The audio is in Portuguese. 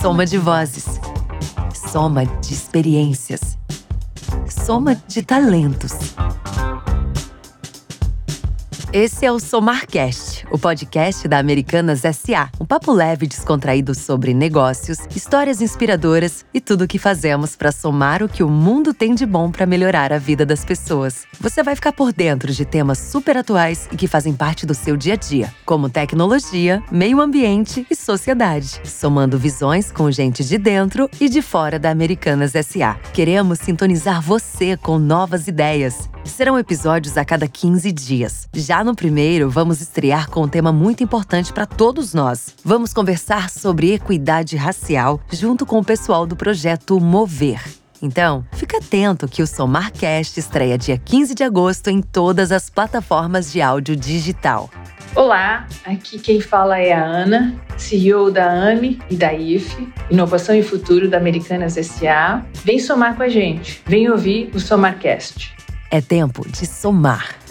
Soma de vozes. Soma de experiências. Soma de talentos. Esse é o Somarcast, o podcast da Americanas SA. Um papo leve e descontraído sobre negócios, histórias inspiradoras e tudo o que fazemos para somar o que o mundo tem de bom para melhorar a vida das pessoas. Você vai ficar por dentro de temas super atuais e que fazem parte do seu dia a dia, como tecnologia, meio ambiente e sociedade, somando visões com gente de dentro e de fora da Americanas SA. Queremos sintonizar você com novas ideias. Serão episódios a cada 15 dias. Já no primeiro, vamos estrear com um tema muito importante para todos nós. Vamos conversar sobre equidade racial junto com o pessoal do projeto Mover. Então, fica atento que o Somarcast estreia dia 15 de agosto em todas as plataformas de áudio digital. Olá, aqui quem fala é a Ana, CEO da AMI e da IFE, Inovação e Futuro da Americanas SA. Vem somar com a gente, vem ouvir o Somarcast. É tempo de somar.